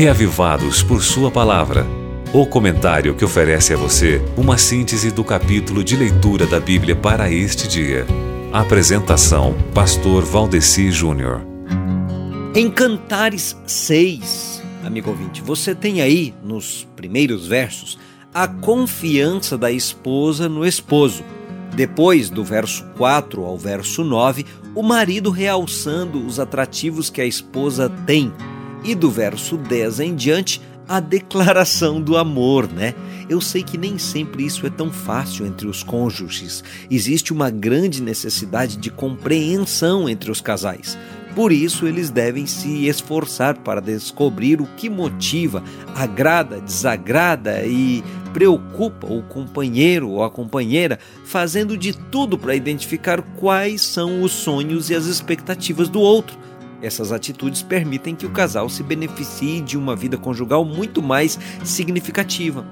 reavivados por Sua palavra. O comentário que oferece a você uma síntese do capítulo de leitura da Bíblia para este dia. Apresentação: Pastor Valdeci Júnior. Em Cantares 6, amigo ouvinte, você tem aí nos primeiros versos a confiança da esposa no esposo. Depois, do verso 4 ao verso 9, o marido realçando os atrativos que a esposa tem. E do verso 10 em diante, a declaração do amor, né? Eu sei que nem sempre isso é tão fácil entre os cônjuges. Existe uma grande necessidade de compreensão entre os casais. Por isso, eles devem se esforçar para descobrir o que motiva, agrada, desagrada e preocupa o companheiro ou a companheira, fazendo de tudo para identificar quais são os sonhos e as expectativas do outro. Essas atitudes permitem que o casal se beneficie de uma vida conjugal muito mais significativa.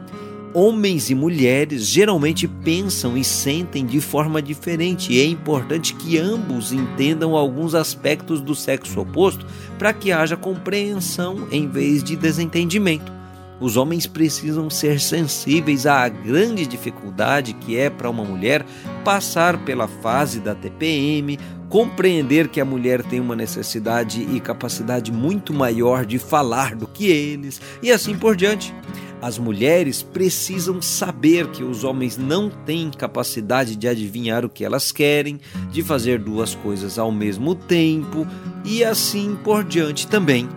Homens e mulheres geralmente pensam e sentem de forma diferente e é importante que ambos entendam alguns aspectos do sexo oposto para que haja compreensão em vez de desentendimento. Os homens precisam ser sensíveis à grande dificuldade que é para uma mulher passar pela fase da TPM, compreender que a mulher tem uma necessidade e capacidade muito maior de falar do que eles e assim por diante. As mulheres precisam saber que os homens não têm capacidade de adivinhar o que elas querem, de fazer duas coisas ao mesmo tempo e assim por diante também.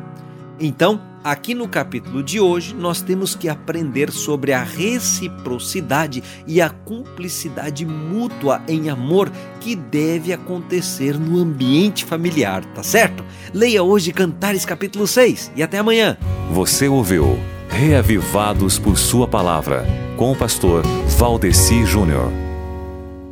Então, aqui no capítulo de hoje, nós temos que aprender sobre a reciprocidade e a cumplicidade mútua em amor que deve acontecer no ambiente familiar, tá certo? Leia hoje Cantares capítulo 6 e até amanhã. Você ouviu Reavivados por Sua palavra, com o pastor Valdeci Júnior.